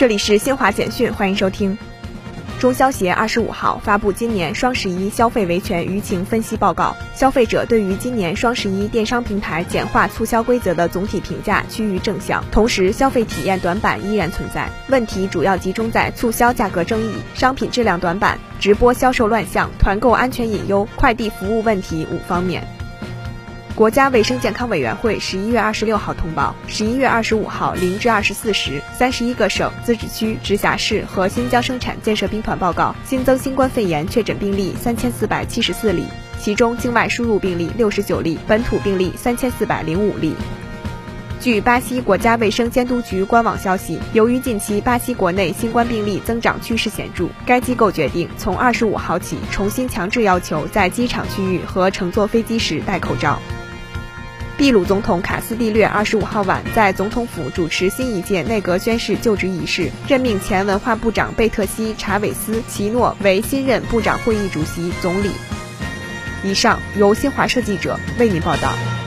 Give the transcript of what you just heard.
这里是新华简讯，欢迎收听。中消协二十五号发布今年双十一消费维权舆情分析报告，消费者对于今年双十一电商平台简化促销规则的总体评价趋于正向，同时消费体验短板依然存在，问题主要集中在促销价格争议、商品质量短板、直播销售乱象、团购安全隐忧、快递服务问题五方面。国家卫生健康委员会十一月二十六号通报，十一月二十五号零至二十四时，三十一个省、自治区、直辖市和新疆生产建设兵团报告新增新冠肺炎确诊病例三千四百七十四例，其中境外输入病例六十九例，本土病例三千四百零五例。据巴西国家卫生监督局官网消息，由于近期巴西国内新冠病例增长趋势显著，该机构决定从二十五号起重新强制要求在机场区域和乘坐飞机时戴口罩。秘鲁总统卡斯蒂略二十五号晚在总统府主持新一届内阁宣誓就职仪式，任命前文化部长贝特西·查韦斯·奇诺为新任部长会议主席总理。以上由新华社记者为您报道。